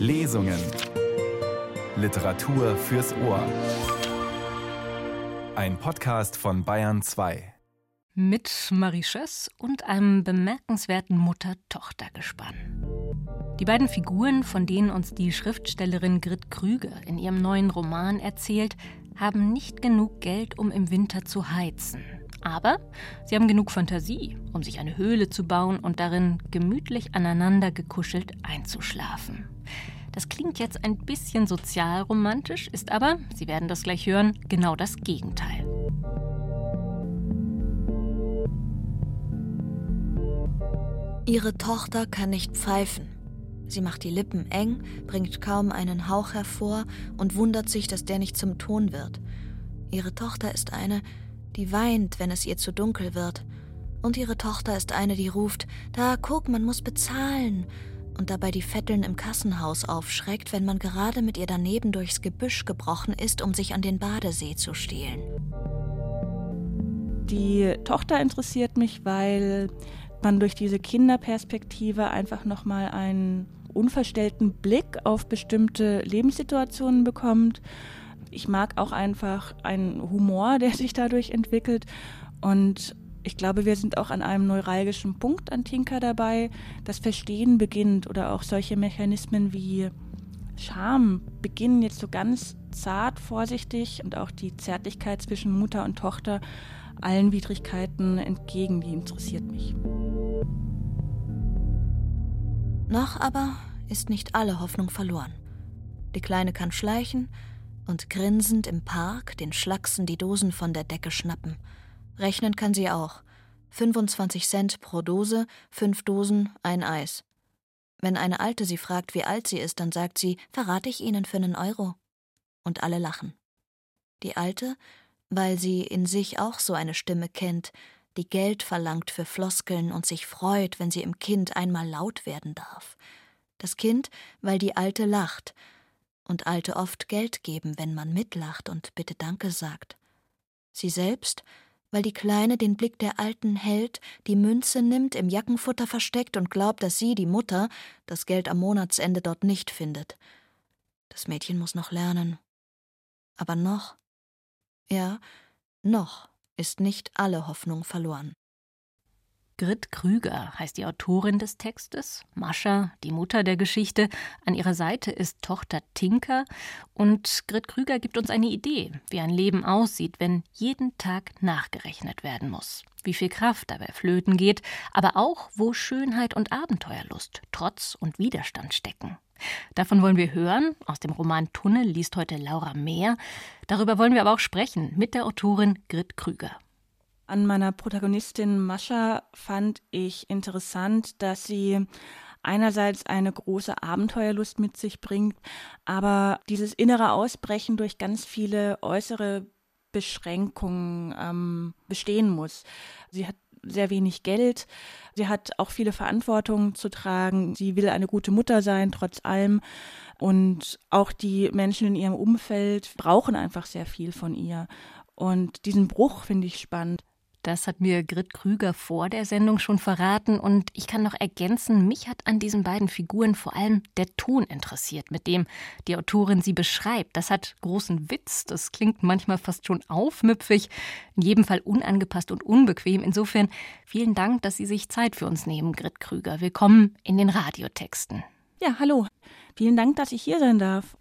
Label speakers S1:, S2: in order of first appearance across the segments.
S1: Lesungen. Literatur fürs Ohr. Ein Podcast von Bayern 2.
S2: Mit Marie Schöss und einem bemerkenswerten Mutter-Tochter-Gespann. Die beiden Figuren, von denen uns die Schriftstellerin Grit Krüger in ihrem neuen Roman erzählt, haben nicht genug Geld, um im Winter zu heizen. Aber sie haben genug Fantasie, um sich eine Höhle zu bauen und darin gemütlich aneinander gekuschelt einzuschlafen. Das klingt jetzt ein bisschen sozialromantisch, ist aber, Sie werden das gleich hören, genau das Gegenteil.
S3: Ihre Tochter kann nicht pfeifen. Sie macht die Lippen eng, bringt kaum einen Hauch hervor und wundert sich, dass der nicht zum Ton wird. Ihre Tochter ist eine, die weint, wenn es ihr zu dunkel wird. Und ihre Tochter ist eine, die ruft, da guck, man muss bezahlen. Und dabei die Vetteln im Kassenhaus aufschreckt, wenn man gerade mit ihr daneben durchs Gebüsch gebrochen ist, um sich an den Badesee zu stehlen.
S4: Die Tochter interessiert mich, weil man durch diese Kinderperspektive einfach nochmal einen unverstellten Blick auf bestimmte Lebenssituationen bekommt ich mag auch einfach einen Humor, der sich dadurch entwickelt. Und ich glaube, wir sind auch an einem neuralgischen Punkt an Tinker dabei. Das Verstehen beginnt oder auch solche Mechanismen wie Scham beginnen jetzt so ganz zart, vorsichtig und auch die Zärtlichkeit zwischen Mutter und Tochter allen Widrigkeiten entgegen, die interessiert mich.
S3: Noch aber ist nicht alle Hoffnung verloren. Die Kleine kann schleichen, und grinsend im Park den Schlachsen die Dosen von der Decke schnappen. Rechnen kann sie auch. 25 Cent pro Dose, fünf Dosen, ein Eis. Wenn eine Alte sie fragt, wie alt sie ist, dann sagt sie, verrate ich Ihnen für einen Euro. Und alle lachen. Die Alte, weil sie in sich auch so eine Stimme kennt, die Geld verlangt für Floskeln und sich freut, wenn sie im Kind einmal laut werden darf. Das Kind, weil die Alte lacht, und Alte oft Geld geben, wenn man mitlacht und bitte Danke sagt. Sie selbst, weil die Kleine den Blick der Alten hält, die Münze nimmt, im Jackenfutter versteckt und glaubt, dass sie, die Mutter, das Geld am Monatsende dort nicht findet. Das Mädchen muss noch lernen. Aber noch, ja, noch ist nicht alle Hoffnung verloren.
S2: Grit Krüger heißt die Autorin des Textes, Mascha, die Mutter der Geschichte. An ihrer Seite ist Tochter Tinker. Und Grit Krüger gibt uns eine Idee, wie ein Leben aussieht, wenn jeden Tag nachgerechnet werden muss. Wie viel Kraft dabei flöten geht, aber auch, wo Schönheit und Abenteuerlust, Trotz und Widerstand stecken. Davon wollen wir hören. Aus dem Roman Tunnel liest heute Laura Mehr. Darüber wollen wir aber auch sprechen mit der Autorin Grit Krüger.
S4: An meiner Protagonistin Mascha fand ich interessant, dass sie einerseits eine große Abenteuerlust mit sich bringt, aber dieses innere Ausbrechen durch ganz viele äußere Beschränkungen ähm, bestehen muss. Sie hat sehr wenig Geld. Sie hat auch viele Verantwortungen zu tragen. Sie will eine gute Mutter sein, trotz allem. Und auch die Menschen in ihrem Umfeld brauchen einfach sehr viel von ihr. Und diesen Bruch finde ich spannend.
S2: Das hat mir Grit Krüger vor der Sendung schon verraten und ich kann noch ergänzen, mich hat an diesen beiden Figuren vor allem der Ton interessiert, mit dem die Autorin sie beschreibt. Das hat großen Witz, das klingt manchmal fast schon aufmüpfig, in jedem Fall unangepasst und unbequem. Insofern vielen Dank, dass Sie sich Zeit für uns nehmen, Grit Krüger. Willkommen in den Radiotexten.
S4: Ja, hallo. Vielen Dank, dass ich hier sein darf.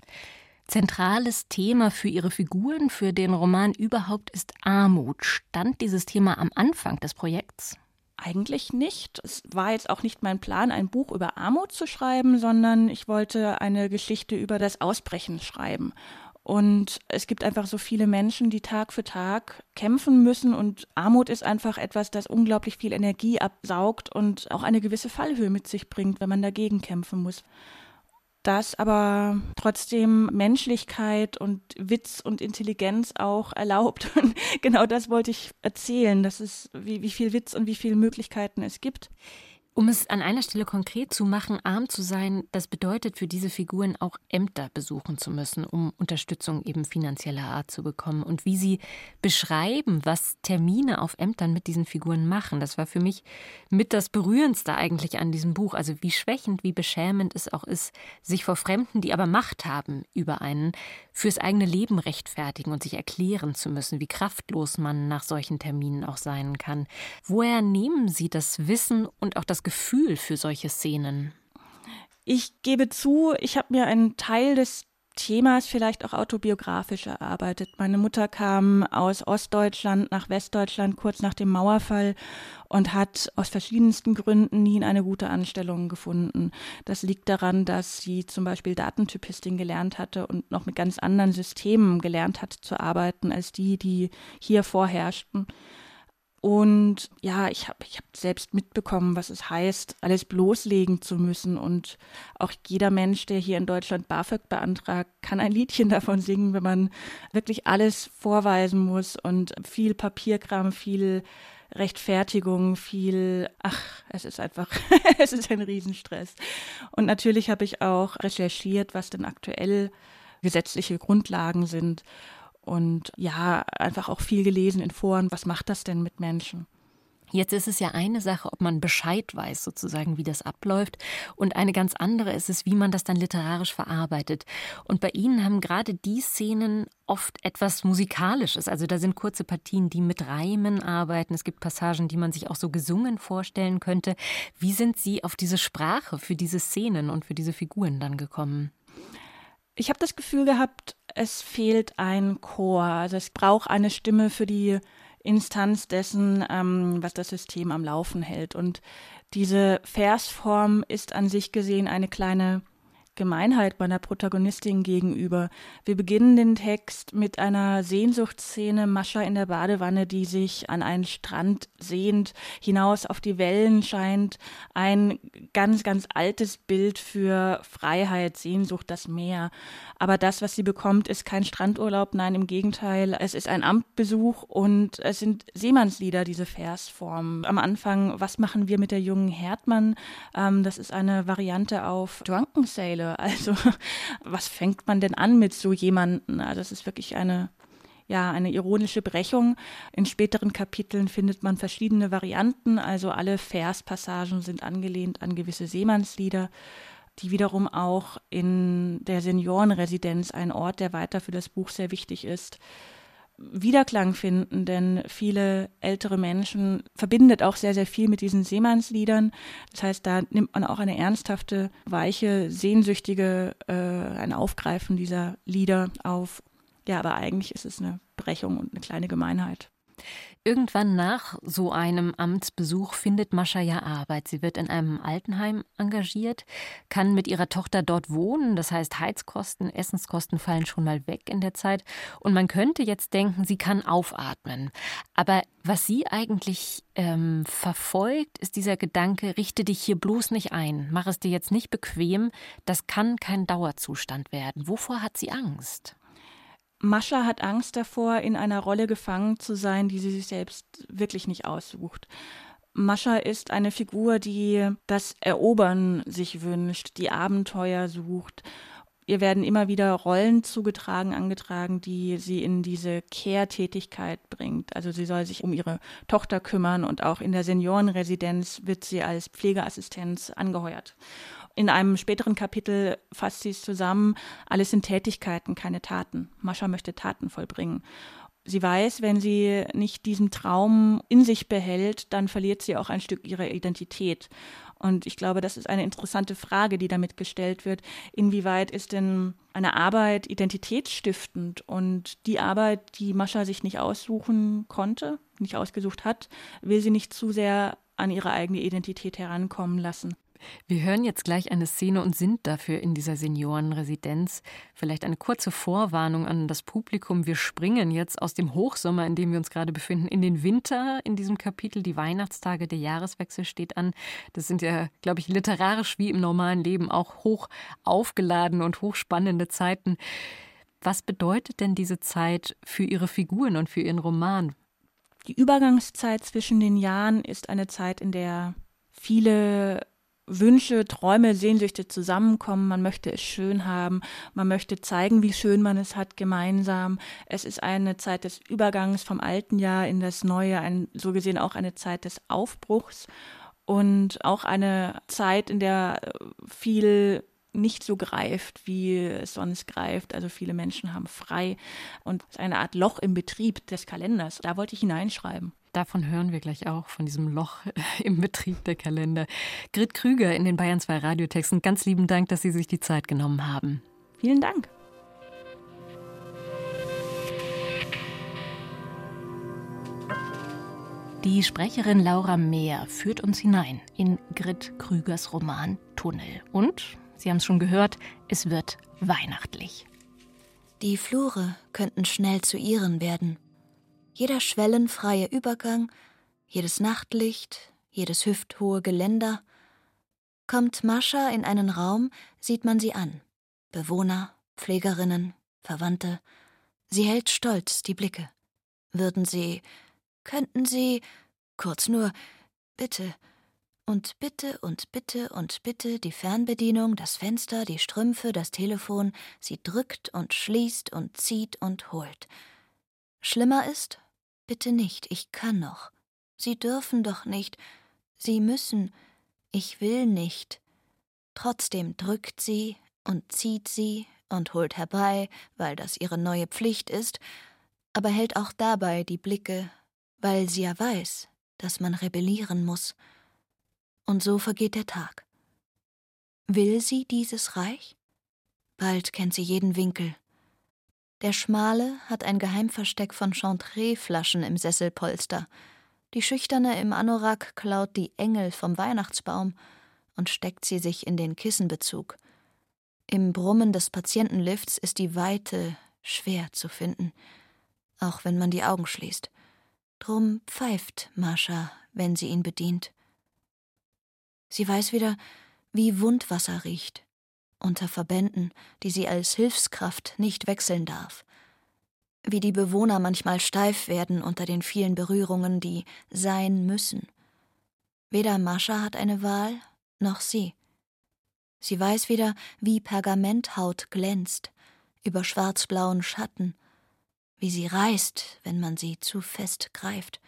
S2: Zentrales Thema für Ihre Figuren, für den Roman überhaupt ist Armut. Stand dieses Thema am Anfang des Projekts?
S4: Eigentlich nicht. Es war jetzt auch nicht mein Plan, ein Buch über Armut zu schreiben, sondern ich wollte eine Geschichte über das Ausbrechen schreiben. Und es gibt einfach so viele Menschen, die Tag für Tag kämpfen müssen. Und Armut ist einfach etwas, das unglaublich viel Energie absaugt und auch eine gewisse Fallhöhe mit sich bringt, wenn man dagegen kämpfen muss das aber trotzdem Menschlichkeit und Witz und Intelligenz auch erlaubt. Und genau das wollte ich erzählen, dass es, wie, wie viel Witz und wie viele Möglichkeiten es gibt.
S5: Um es an einer Stelle konkret zu machen, arm zu sein, das bedeutet für diese Figuren auch Ämter besuchen zu müssen, um Unterstützung eben finanzieller Art zu bekommen. Und wie sie beschreiben, was Termine auf Ämtern mit diesen Figuren machen, das war für mich mit das Berührendste eigentlich an diesem Buch. Also wie schwächend, wie beschämend es auch ist, sich vor Fremden, die aber Macht haben über einen, fürs eigene Leben rechtfertigen und sich erklären zu müssen, wie kraftlos man nach solchen Terminen auch sein kann. Woher nehmen Sie das Wissen und auch das Gefühl für solche Szenen?
S4: Ich gebe zu, ich habe mir einen Teil des Themas vielleicht auch autobiografisch erarbeitet. Meine Mutter kam aus Ostdeutschland nach Westdeutschland kurz nach dem Mauerfall und hat aus verschiedensten Gründen nie in eine gute Anstellung gefunden. Das liegt daran, dass sie zum Beispiel Datentypistin gelernt hatte und noch mit ganz anderen Systemen gelernt hat zu arbeiten als die, die hier vorherrschten. Und ja, ich habe ich hab selbst mitbekommen, was es heißt, alles bloßlegen zu müssen. Und auch jeder Mensch, der hier in Deutschland BAföG beantragt, kann ein Liedchen davon singen, wenn man wirklich alles vorweisen muss und viel Papierkram, viel Rechtfertigung, viel, ach, es ist einfach, es ist ein Riesenstress. Und natürlich habe ich auch recherchiert, was denn aktuell gesetzliche Grundlagen sind und ja, einfach auch viel gelesen in Foren, was macht das denn mit Menschen?
S5: Jetzt ist es ja eine Sache, ob man Bescheid weiß, sozusagen, wie das abläuft. Und eine ganz andere ist es, wie man das dann literarisch verarbeitet. Und bei Ihnen haben gerade die Szenen oft etwas Musikalisches. Also da sind kurze Partien, die mit Reimen arbeiten. Es gibt Passagen, die man sich auch so gesungen vorstellen könnte. Wie sind Sie auf diese Sprache für diese Szenen und für diese Figuren dann gekommen?
S4: Ich habe das Gefühl gehabt, es fehlt ein Chor. Also es braucht eine Stimme für die Instanz dessen, ähm, was das System am Laufen hält. Und diese Versform ist an sich gesehen eine kleine Gemeinheit meiner Protagonistin gegenüber. Wir beginnen den Text mit einer Sehnsuchtsszene, Mascha in der Badewanne, die sich an einen Strand sehnt, hinaus auf die Wellen scheint. Ein ganz, ganz altes Bild für Freiheit, Sehnsucht, das Meer. Aber das, was sie bekommt, ist kein Strandurlaub, nein, im Gegenteil. Es ist ein Amtbesuch und es sind Seemannslieder, diese Versform. Am Anfang, was machen wir mit der jungen Herdmann? Ähm, das ist eine Variante auf Drunken Sailor also was fängt man denn an mit so jemanden? Also das ist wirklich eine ja, eine ironische Brechung. In späteren Kapiteln findet man verschiedene Varianten, also alle Verspassagen sind angelehnt an gewisse Seemannslieder, die wiederum auch in der Seniorenresidenz, ein Ort, der weiter für das Buch sehr wichtig ist, Wiederklang finden, denn viele ältere Menschen verbindet auch sehr, sehr viel mit diesen Seemannsliedern. Das heißt, da nimmt man auch eine ernsthafte, weiche, sehnsüchtige, äh, ein Aufgreifen dieser Lieder auf. Ja, aber eigentlich ist es eine Brechung und eine kleine Gemeinheit.
S5: Irgendwann nach so einem Amtsbesuch findet Mascha ja Arbeit. Sie wird in einem Altenheim engagiert, kann mit ihrer Tochter dort wohnen. Das heißt, Heizkosten, Essenskosten fallen schon mal weg in der Zeit. Und man könnte jetzt denken, sie kann aufatmen. Aber was sie eigentlich ähm, verfolgt, ist dieser Gedanke, richte dich hier bloß nicht ein, mach es dir jetzt nicht bequem, das kann kein Dauerzustand werden. Wovor hat sie Angst?
S4: Mascha hat Angst davor, in einer Rolle gefangen zu sein, die sie sich selbst wirklich nicht aussucht. Mascha ist eine Figur, die das Erobern sich wünscht, die Abenteuer sucht. Ihr werden immer wieder Rollen zugetragen, angetragen, die sie in diese Care-Tätigkeit bringt. Also sie soll sich um ihre Tochter kümmern und auch in der Seniorenresidenz wird sie als Pflegeassistenz angeheuert. In einem späteren Kapitel fasst sie es zusammen, alles sind Tätigkeiten, keine Taten. Mascha möchte Taten vollbringen. Sie weiß, wenn sie nicht diesen Traum in sich behält, dann verliert sie auch ein Stück ihrer Identität. Und ich glaube, das ist eine interessante Frage, die damit gestellt wird. Inwieweit ist denn eine Arbeit identitätsstiftend? Und die Arbeit, die Mascha sich nicht aussuchen konnte, nicht ausgesucht hat, will sie nicht zu sehr an ihre eigene Identität herankommen lassen.
S5: Wir hören jetzt gleich eine Szene und sind dafür in dieser Seniorenresidenz. Vielleicht eine kurze Vorwarnung an das Publikum. Wir springen jetzt aus dem Hochsommer, in dem wir uns gerade befinden, in den Winter in diesem Kapitel. Die Weihnachtstage, der Jahreswechsel steht an. Das sind ja, glaube ich, literarisch wie im normalen Leben auch hoch aufgeladen und hochspannende Zeiten. Was bedeutet denn diese Zeit für Ihre Figuren und für Ihren Roman?
S4: Die Übergangszeit zwischen den Jahren ist eine Zeit, in der viele Wünsche, Träume, Sehnsüchte zusammenkommen. Man möchte es schön haben. Man möchte zeigen, wie schön man es hat gemeinsam. Es ist eine Zeit des Übergangs vom alten Jahr in das neue, ein, so gesehen auch eine Zeit des Aufbruchs und auch eine Zeit, in der viel nicht so greift, wie es sonst greift. Also viele Menschen haben frei und es ist eine Art Loch im Betrieb des Kalenders. Da wollte ich hineinschreiben.
S2: Davon hören wir gleich auch, von diesem Loch im Betrieb der Kalender. Grit Krüger in den Bayern 2 Radiotexten. Ganz lieben Dank, dass Sie sich die Zeit genommen haben.
S4: Vielen Dank.
S2: Die Sprecherin Laura Mehr führt uns hinein in Grit Krügers Roman Tunnel. Und, Sie haben es schon gehört, es wird weihnachtlich.
S3: Die Flure könnten schnell zu ihren werden jeder schwellenfreie Übergang, jedes Nachtlicht, jedes hüfthohe Geländer. Kommt Mascha in einen Raum, sieht man sie an. Bewohner, Pflegerinnen, Verwandte. Sie hält stolz die Blicke. Würden sie, könnten sie, kurz nur, bitte, und bitte und bitte und bitte die Fernbedienung, das Fenster, die Strümpfe, das Telefon, sie drückt und schließt und zieht und holt. Schlimmer ist, Bitte nicht, ich kann noch. Sie dürfen doch nicht. Sie müssen. Ich will nicht. Trotzdem drückt sie und zieht sie und holt herbei, weil das ihre neue Pflicht ist, aber hält auch dabei die Blicke, weil sie ja weiß, dass man rebellieren muss. Und so vergeht der Tag. Will sie dieses Reich? Bald kennt sie jeden Winkel, der Schmale hat ein Geheimversteck von Chantre-Flaschen im Sesselpolster. Die Schüchterne im Anorak klaut die Engel vom Weihnachtsbaum und steckt sie sich in den Kissenbezug. Im Brummen des Patientenlifts ist die Weite schwer zu finden, auch wenn man die Augen schließt. Drum pfeift Mascha, wenn sie ihn bedient. Sie weiß wieder, wie Wundwasser riecht, unter Verbänden, die sie als Hilfskraft nicht wechseln darf. Wie die Bewohner manchmal steif werden unter den vielen Berührungen, die sein müssen. Weder Mascha hat eine Wahl, noch sie. Sie weiß wieder, wie Pergamenthaut glänzt, über schwarzblauen Schatten, wie sie reißt, wenn man sie zu fest greift,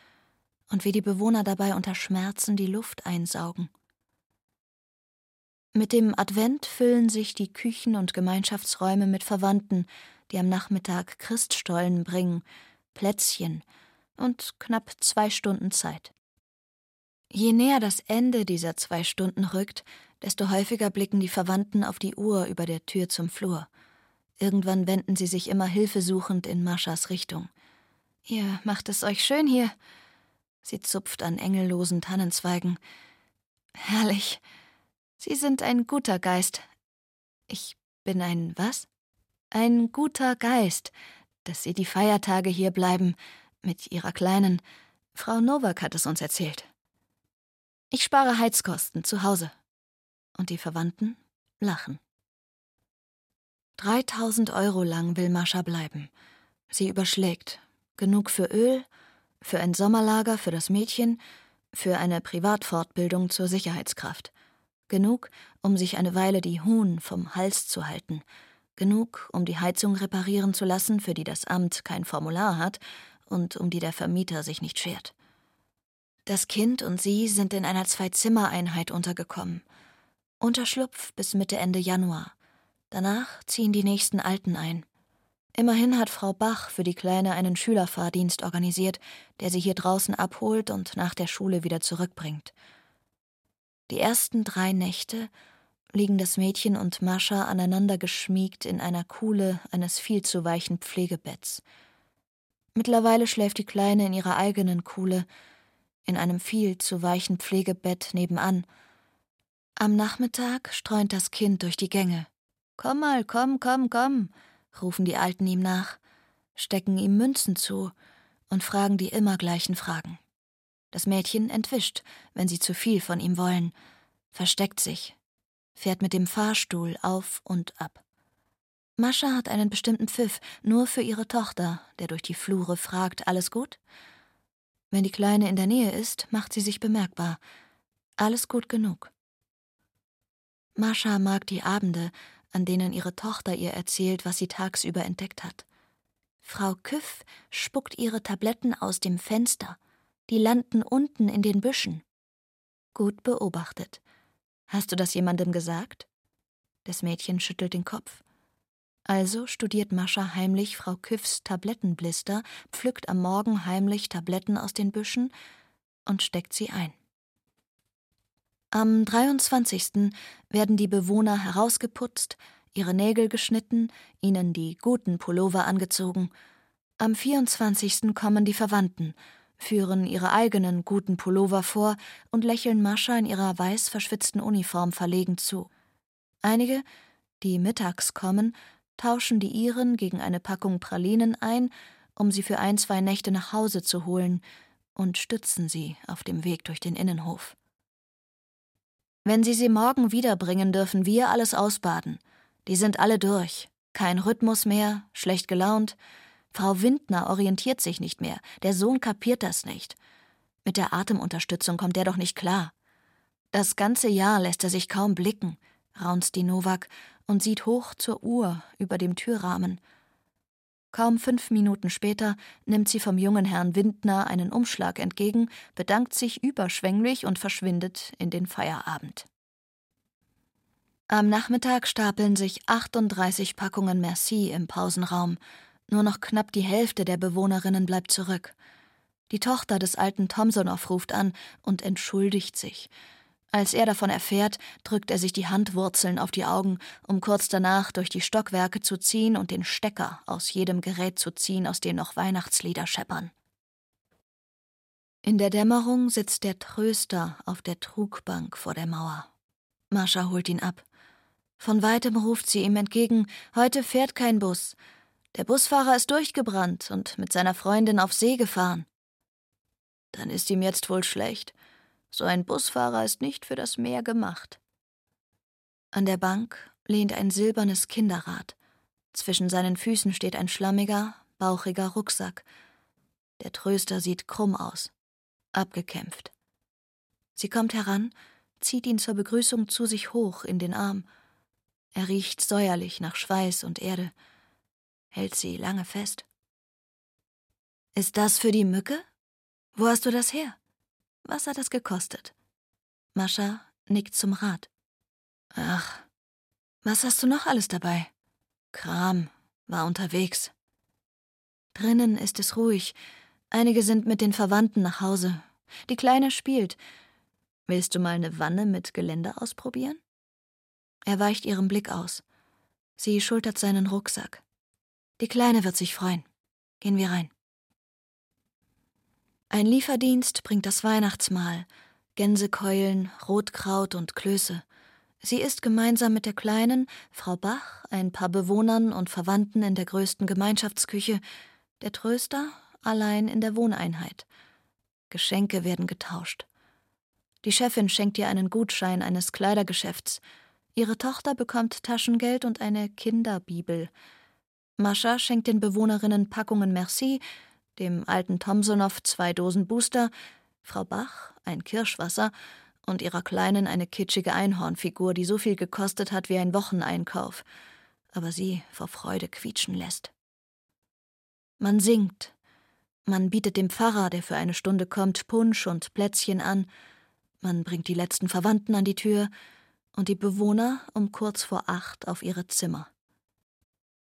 S3: und wie die Bewohner dabei unter Schmerzen die Luft einsaugen. Mit dem Advent füllen sich die Küchen und Gemeinschaftsräume mit Verwandten, die am Nachmittag Christstollen bringen, Plätzchen und knapp zwei Stunden Zeit. Je näher das Ende dieser zwei Stunden rückt, desto häufiger blicken die Verwandten auf die Uhr über der Tür zum Flur. Irgendwann wenden sie sich immer hilfesuchend in Maschas Richtung. Ihr macht es euch schön hier. Sie zupft an engellosen Tannenzweigen. Herrlich. Sie sind ein guter Geist. Ich bin ein was? Ein guter Geist, dass Sie die Feiertage hier bleiben, mit Ihrer Kleinen. Frau Nowak hat es uns erzählt. Ich spare Heizkosten zu Hause. Und die Verwandten lachen. 3000 Euro lang will Mascha bleiben. Sie überschlägt. Genug für Öl, für ein Sommerlager für das Mädchen, für eine Privatfortbildung zur Sicherheitskraft. Genug, um sich eine Weile die Huhn vom Hals zu halten. Genug, um die Heizung reparieren zu lassen, für die das Amt kein Formular hat und um die der Vermieter sich nicht schert. Das Kind und sie sind in einer Zwei-Zimmer-Einheit untergekommen. Unterschlupf bis Mitte Ende Januar. Danach ziehen die nächsten Alten ein. Immerhin hat Frau Bach für die Kleine einen Schülerfahrdienst organisiert, der sie hier draußen abholt und nach der Schule wieder zurückbringt. Die ersten drei Nächte liegen das Mädchen und Mascha aneinander geschmiegt in einer Kuhle eines viel zu weichen Pflegebetts. Mittlerweile schläft die Kleine in ihrer eigenen Kuhle, in einem viel zu weichen Pflegebett nebenan. Am Nachmittag streunt das Kind durch die Gänge. Komm mal, komm, komm, komm, rufen die Alten ihm nach, stecken ihm Münzen zu und fragen die immer gleichen Fragen. Das Mädchen entwischt, wenn sie zu viel von ihm wollen, versteckt sich, fährt mit dem Fahrstuhl auf und ab. Mascha hat einen bestimmten Pfiff, nur für ihre Tochter, der durch die Flure fragt, alles gut? Wenn die Kleine in der Nähe ist, macht sie sich bemerkbar. Alles gut genug. Mascha mag die Abende, an denen ihre Tochter ihr erzählt, was sie tagsüber entdeckt hat. Frau Küff spuckt ihre Tabletten aus dem Fenster. Die landen unten in den Büschen. Gut beobachtet. Hast du das jemandem gesagt? Das Mädchen schüttelt den Kopf. Also studiert Mascha heimlich Frau Küffs Tablettenblister, pflückt am Morgen heimlich Tabletten aus den Büschen und steckt sie ein. Am 23. werden die Bewohner herausgeputzt, ihre Nägel geschnitten, ihnen die guten Pullover angezogen. Am 24. kommen die Verwandten, führen ihre eigenen guten Pullover vor und lächeln Mascha in ihrer weiß verschwitzten Uniform verlegen zu. Einige, die mittags kommen, tauschen die ihren gegen eine Packung Pralinen ein, um sie für ein, zwei Nächte nach Hause zu holen, und stützen sie auf dem Weg durch den Innenhof. Wenn Sie sie morgen wiederbringen, dürfen wir alles ausbaden. Die sind alle durch. Kein Rhythmus mehr, schlecht gelaunt. Frau Windner orientiert sich nicht mehr. Der Sohn kapiert das nicht. Mit der Atemunterstützung kommt er doch nicht klar. Das ganze Jahr lässt er sich kaum blicken, raunzt die Nowak und sieht hoch zur Uhr über dem Türrahmen. Kaum fünf Minuten später nimmt sie vom jungen Herrn Windner einen Umschlag entgegen, bedankt sich überschwänglich und verschwindet in den Feierabend. Am Nachmittag stapeln sich 38 Packungen Merci im Pausenraum. Nur noch knapp die Hälfte der Bewohnerinnen bleibt zurück. Die Tochter des alten Tomsonow ruft an und entschuldigt sich. Als er davon erfährt, drückt er sich die Handwurzeln auf die Augen, um kurz danach durch die Stockwerke zu ziehen und den Stecker aus jedem Gerät zu ziehen, aus dem noch Weihnachtslieder scheppern. In der Dämmerung sitzt der Tröster auf der Trugbank vor der Mauer. Mascha holt ihn ab. Von weitem ruft sie ihm entgegen: Heute fährt kein Bus. Der Busfahrer ist durchgebrannt und mit seiner Freundin auf See gefahren. Dann ist ihm jetzt wohl schlecht. So ein Busfahrer ist nicht für das Meer gemacht. An der Bank lehnt ein silbernes Kinderrad. Zwischen seinen Füßen steht ein schlammiger, bauchiger Rucksack. Der Tröster sieht krumm aus, abgekämpft. Sie kommt heran, zieht ihn zur Begrüßung zu sich hoch in den Arm. Er riecht säuerlich nach Schweiß und Erde, hält sie lange fest. Ist das für die Mücke? Wo hast du das her? Was hat das gekostet? Mascha nickt zum Rat. Ach, was hast du noch alles dabei? Kram, war unterwegs. Drinnen ist es ruhig. Einige sind mit den Verwandten nach Hause. Die Kleine spielt. Willst du mal eine Wanne mit Geländer ausprobieren? Er weicht ihrem Blick aus. Sie schultert seinen Rucksack. Die Kleine wird sich freuen. Gehen wir rein. Ein Lieferdienst bringt das Weihnachtsmahl, Gänsekeulen, Rotkraut und Klöße. Sie isst gemeinsam mit der Kleinen, Frau Bach, ein paar Bewohnern und Verwandten in der größten Gemeinschaftsküche, der Tröster allein in der Wohneinheit. Geschenke werden getauscht. Die Chefin schenkt ihr einen Gutschein eines Kleidergeschäfts. Ihre Tochter bekommt Taschengeld und eine Kinderbibel. Mascha schenkt den Bewohnerinnen Packungen Merci, dem alten Thomsonow zwei Dosen Booster, Frau Bach ein Kirschwasser und ihrer Kleinen eine kitschige Einhornfigur, die so viel gekostet hat wie ein Wocheneinkauf, aber sie vor Freude quietschen lässt. Man singt, man bietet dem Pfarrer, der für eine Stunde kommt, Punsch und Plätzchen an, man bringt die letzten Verwandten an die Tür und die Bewohner um kurz vor acht auf ihre Zimmer.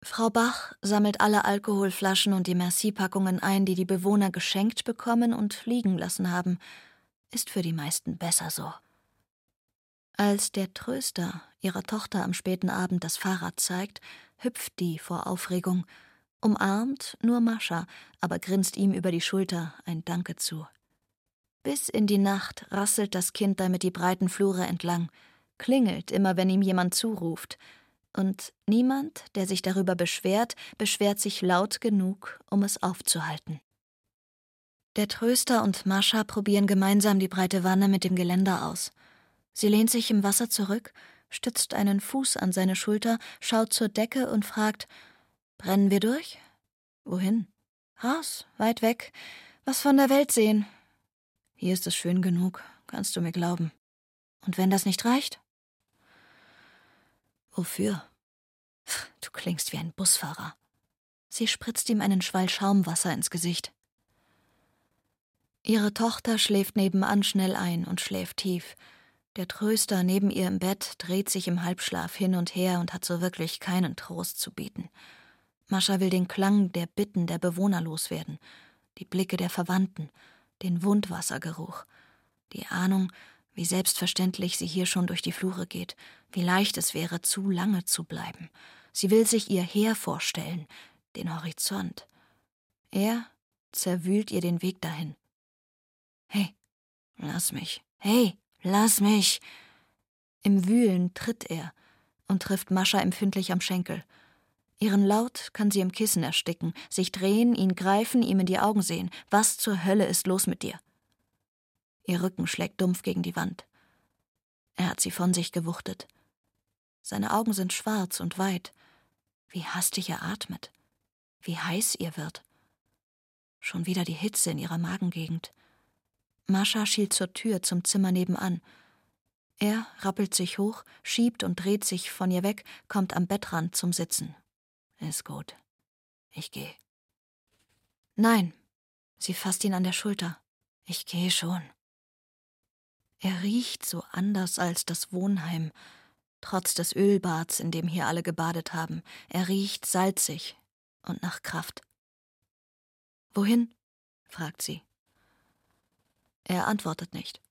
S3: Frau Bach sammelt alle Alkoholflaschen und die Merci-Packungen ein, die die Bewohner geschenkt bekommen und liegen lassen haben. Ist für die meisten besser so. Als der Tröster ihrer Tochter am späten Abend das Fahrrad zeigt, hüpft die vor Aufregung, umarmt nur Mascha, aber grinst ihm über die Schulter ein Danke zu. Bis in die Nacht rasselt das Kind damit die breiten Flure entlang, klingelt immer, wenn ihm jemand zuruft, und niemand, der sich darüber beschwert, beschwert sich laut genug, um es aufzuhalten. Der Tröster und Mascha probieren gemeinsam die breite Wanne mit dem Geländer aus. Sie lehnt sich im Wasser zurück, stützt einen Fuß an seine Schulter, schaut zur Decke und fragt: Brennen wir durch? Wohin? Raus, weit weg, was von der Welt sehen. Hier ist es schön genug, kannst du mir glauben. Und wenn das nicht reicht? Wofür? Du klingst wie ein Busfahrer. Sie spritzt ihm einen Schwall Schaumwasser ins Gesicht. Ihre Tochter schläft nebenan schnell ein und schläft tief. Der Tröster neben ihr im Bett dreht sich im Halbschlaf hin und her und hat so wirklich keinen Trost zu bieten. Mascha will den Klang der Bitten der Bewohner loswerden, die Blicke der Verwandten, den Wundwassergeruch, die Ahnung, wie selbstverständlich sie hier schon durch die Flure geht, wie leicht es wäre, zu lange zu bleiben. Sie will sich ihr Heer vorstellen, den Horizont. Er zerwühlt ihr den Weg dahin. Hey, lass mich. Hey, lass mich. Im Wühlen tritt er und trifft Mascha empfindlich am Schenkel. Ihren Laut kann sie im Kissen ersticken, sich drehen, ihn greifen, ihm in die Augen sehen. Was zur Hölle ist los mit dir? Ihr Rücken schlägt dumpf gegen die Wand. Er hat sie von sich gewuchtet. Seine Augen sind schwarz und weit. Wie hastig er atmet. Wie heiß ihr wird. Schon wieder die Hitze in ihrer Magengegend. Mascha schielt zur Tür zum Zimmer nebenan. Er rappelt sich hoch, schiebt und dreht sich von ihr weg, kommt am Bettrand zum Sitzen. Ist gut. Ich gehe. Nein. Sie fasst ihn an der Schulter. Ich gehe schon. Er riecht so anders als das Wohnheim, trotz des Ölbads, in dem hier alle gebadet haben. Er riecht salzig und nach Kraft. Wohin? fragt sie. Er antwortet nicht.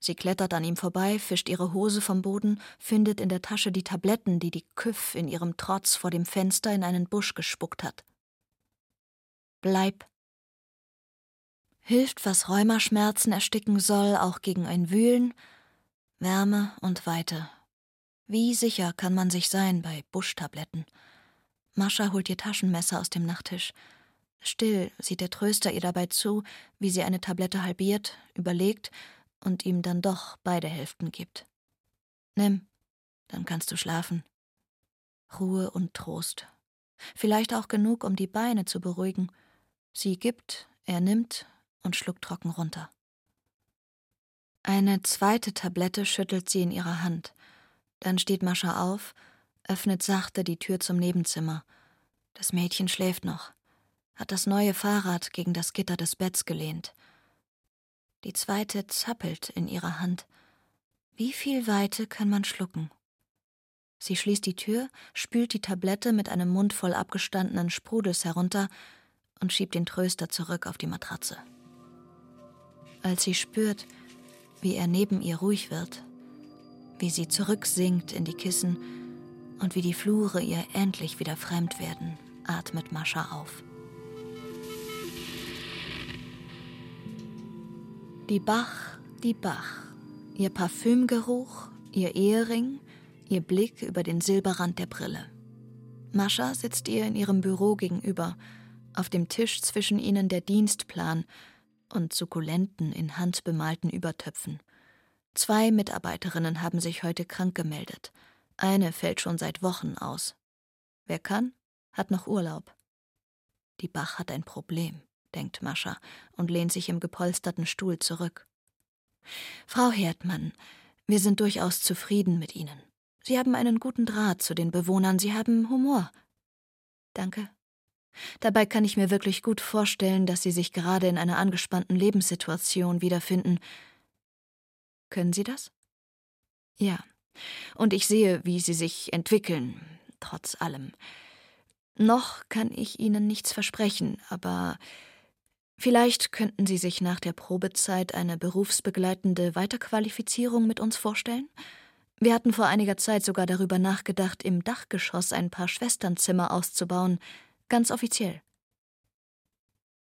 S3: Sie klettert an ihm vorbei, fischt ihre Hose vom Boden, findet in der Tasche die Tabletten, die die Küff in ihrem Trotz vor dem Fenster in einen Busch gespuckt hat. Bleib. Hilft, was Rheumaschmerzen ersticken soll, auch gegen ein Wühlen, Wärme und Weite. Wie sicher kann man sich sein bei Buschtabletten? Mascha holt ihr Taschenmesser aus dem Nachttisch. Still sieht der Tröster ihr dabei zu, wie sie eine Tablette halbiert, überlegt und ihm dann doch beide Hälften gibt. Nimm, dann kannst du schlafen. Ruhe und Trost. Vielleicht auch genug, um die Beine zu beruhigen. Sie gibt, er nimmt und schluckt trocken runter. Eine zweite Tablette schüttelt sie in ihrer Hand. Dann steht Mascha auf, öffnet sachte die Tür zum Nebenzimmer. Das Mädchen schläft noch hat das neue Fahrrad gegen das Gitter des Betts gelehnt. Die zweite zappelt in ihrer Hand. Wie viel Weite kann man schlucken? Sie schließt die Tür, spült die Tablette mit einem Mund voll abgestandenen Sprudels herunter und schiebt den Tröster zurück auf die Matratze. Als sie spürt, wie er neben ihr ruhig wird, wie sie zurücksinkt in die Kissen und wie die Flure ihr endlich wieder fremd werden, atmet Mascha auf. Die Bach, die Bach, ihr Parfümgeruch, ihr Ehering, ihr Blick über den Silberrand der Brille. Mascha sitzt ihr in ihrem Büro gegenüber, auf dem Tisch zwischen ihnen der Dienstplan und Sukkulenten in handbemalten Übertöpfen. Zwei Mitarbeiterinnen haben sich heute krank gemeldet. Eine fällt schon seit Wochen aus. Wer kann, hat noch Urlaub. Die Bach hat ein Problem denkt Mascha und lehnt sich im gepolsterten Stuhl zurück. Frau Herdmann, wir sind durchaus zufrieden mit Ihnen. Sie haben einen guten Draht zu den Bewohnern, Sie haben Humor. Danke. Dabei kann ich mir wirklich gut vorstellen, dass Sie sich gerade in einer angespannten Lebenssituation wiederfinden. Können Sie das? Ja. Und ich sehe, wie Sie sich entwickeln, trotz allem. Noch kann ich Ihnen nichts versprechen, aber Vielleicht könnten Sie sich nach der Probezeit eine berufsbegleitende Weiterqualifizierung mit uns vorstellen? Wir hatten vor einiger Zeit sogar darüber nachgedacht, im Dachgeschoss ein paar Schwesternzimmer auszubauen, ganz offiziell.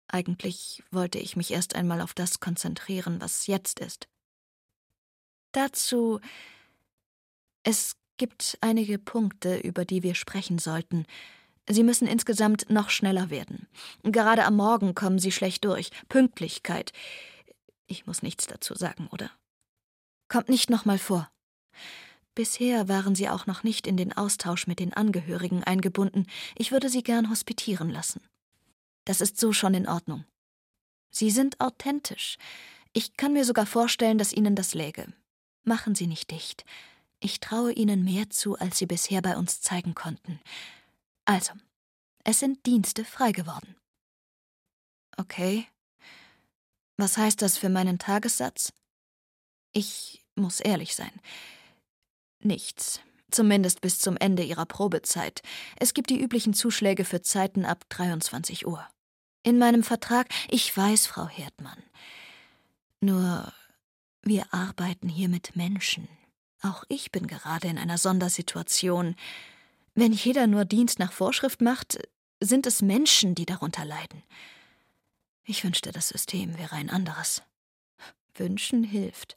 S3: Eigentlich wollte ich mich erst einmal auf das konzentrieren, was jetzt ist. Dazu es gibt einige Punkte, über die wir sprechen sollten, Sie müssen insgesamt noch schneller werden. Gerade am Morgen kommen Sie schlecht durch. Pünktlichkeit. Ich muss nichts dazu sagen, oder? Kommt nicht nochmal vor. Bisher waren Sie auch noch nicht in den Austausch mit den Angehörigen eingebunden. Ich würde Sie gern hospitieren lassen. Das ist so schon in Ordnung. Sie sind authentisch. Ich kann mir sogar vorstellen, dass Ihnen das läge. Machen Sie nicht dicht. Ich traue Ihnen mehr zu, als Sie bisher bei uns zeigen konnten. Also, es sind Dienste frei geworden. Okay. Was heißt das für meinen Tagessatz? Ich muss ehrlich sein. Nichts. Zumindest bis zum Ende ihrer Probezeit. Es gibt die üblichen Zuschläge für Zeiten ab 23 Uhr. In meinem Vertrag, ich weiß, Frau Herdmann. Nur, wir arbeiten hier mit Menschen. Auch ich bin gerade in einer Sondersituation. Wenn jeder nur Dienst nach Vorschrift macht, sind es Menschen, die darunter leiden. Ich wünschte, das System wäre ein anderes. Wünschen hilft.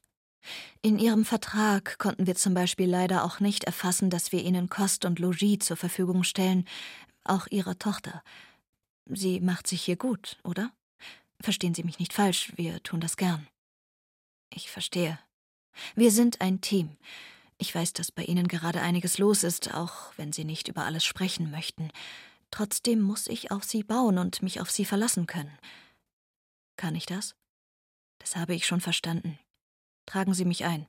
S3: In Ihrem Vertrag konnten wir zum Beispiel leider auch nicht erfassen, dass wir Ihnen Kost und Logis zur Verfügung stellen, auch Ihrer Tochter. Sie macht sich hier gut, oder? Verstehen Sie mich nicht falsch, wir tun das gern. Ich verstehe. Wir sind ein Team. Ich weiß, dass bei Ihnen gerade einiges los ist, auch wenn Sie nicht über alles sprechen möchten. Trotzdem muss ich auf Sie bauen und mich auf Sie verlassen können. Kann ich das? Das habe ich schon verstanden. Tragen Sie mich ein.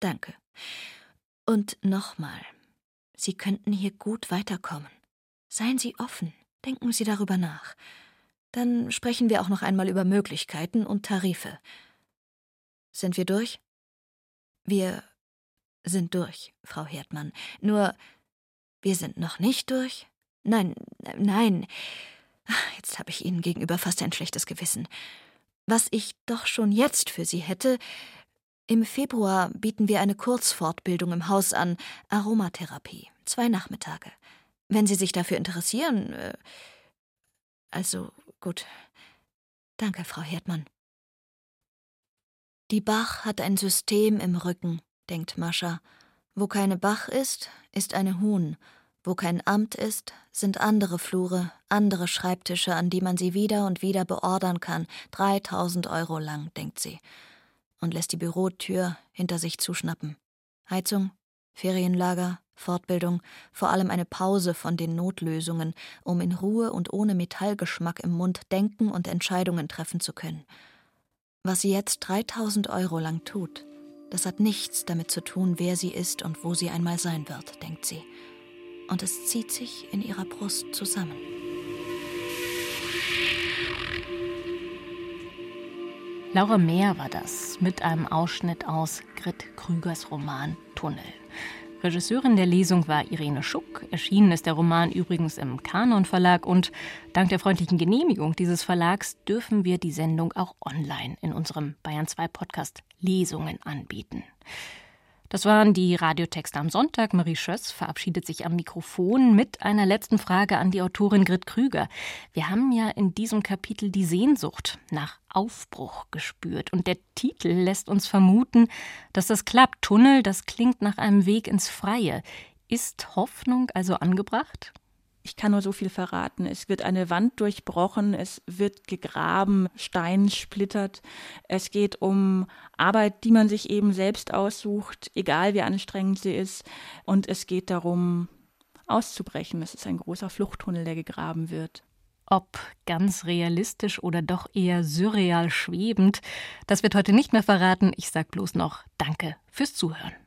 S3: Danke. Und nochmal. Sie könnten hier gut weiterkommen. Seien Sie offen. Denken Sie darüber nach. Dann sprechen wir auch noch einmal über Möglichkeiten und Tarife. Sind wir durch? Wir sind durch, Frau Herdmann. Nur, wir sind noch nicht durch? Nein, nein. Jetzt habe ich Ihnen gegenüber fast ein schlechtes Gewissen. Was ich doch schon jetzt für Sie hätte, im Februar bieten wir eine Kurzfortbildung im Haus an, Aromatherapie, zwei Nachmittage. Wenn Sie sich dafür interessieren. Äh, also gut. Danke, Frau Herdmann. Die Bach hat ein System im Rücken, denkt Mascha. Wo keine Bach ist, ist eine Huhn. Wo kein Amt ist, sind andere Flure, andere Schreibtische, an die man sie wieder und wieder beordern kann, 3000 Euro lang, denkt sie, und lässt die Bürotür hinter sich zuschnappen. Heizung, Ferienlager, Fortbildung, vor allem eine Pause von den Notlösungen, um in Ruhe und ohne Metallgeschmack im Mund denken und Entscheidungen treffen zu können. Was sie jetzt 3000 Euro lang tut, das hat nichts damit zu tun, wer sie ist und wo sie einmal sein wird, denkt sie. Und es zieht sich in ihrer Brust zusammen.
S2: Laura Mehr war das mit einem Ausschnitt aus Grit Krügers Roman Tunnel. Regisseurin der Lesung war Irene Schuck. Erschienen ist der Roman übrigens im Kanon Verlag und dank der freundlichen Genehmigung dieses Verlags dürfen wir die Sendung auch online in unserem Bayern 2 Podcast Lesungen anbieten. Das waren die Radiotexte am Sonntag. Marie Schöss verabschiedet sich am Mikrofon mit einer letzten Frage an die Autorin Grit Krüger. Wir haben ja in diesem Kapitel die Sehnsucht nach Aufbruch gespürt. Und der Titel lässt uns vermuten, dass das klappt. Tunnel, das klingt nach einem Weg ins Freie. Ist Hoffnung also angebracht?
S4: Ich kann nur so viel verraten. Es wird eine Wand durchbrochen, es wird gegraben, Stein splittert. Es geht um Arbeit, die man sich eben selbst aussucht, egal wie anstrengend sie ist. Und es geht darum, auszubrechen. Es ist ein großer Fluchttunnel, der gegraben wird.
S2: Ob ganz realistisch oder doch eher surreal schwebend, das wird heute nicht mehr verraten. Ich sag bloß noch Danke fürs Zuhören.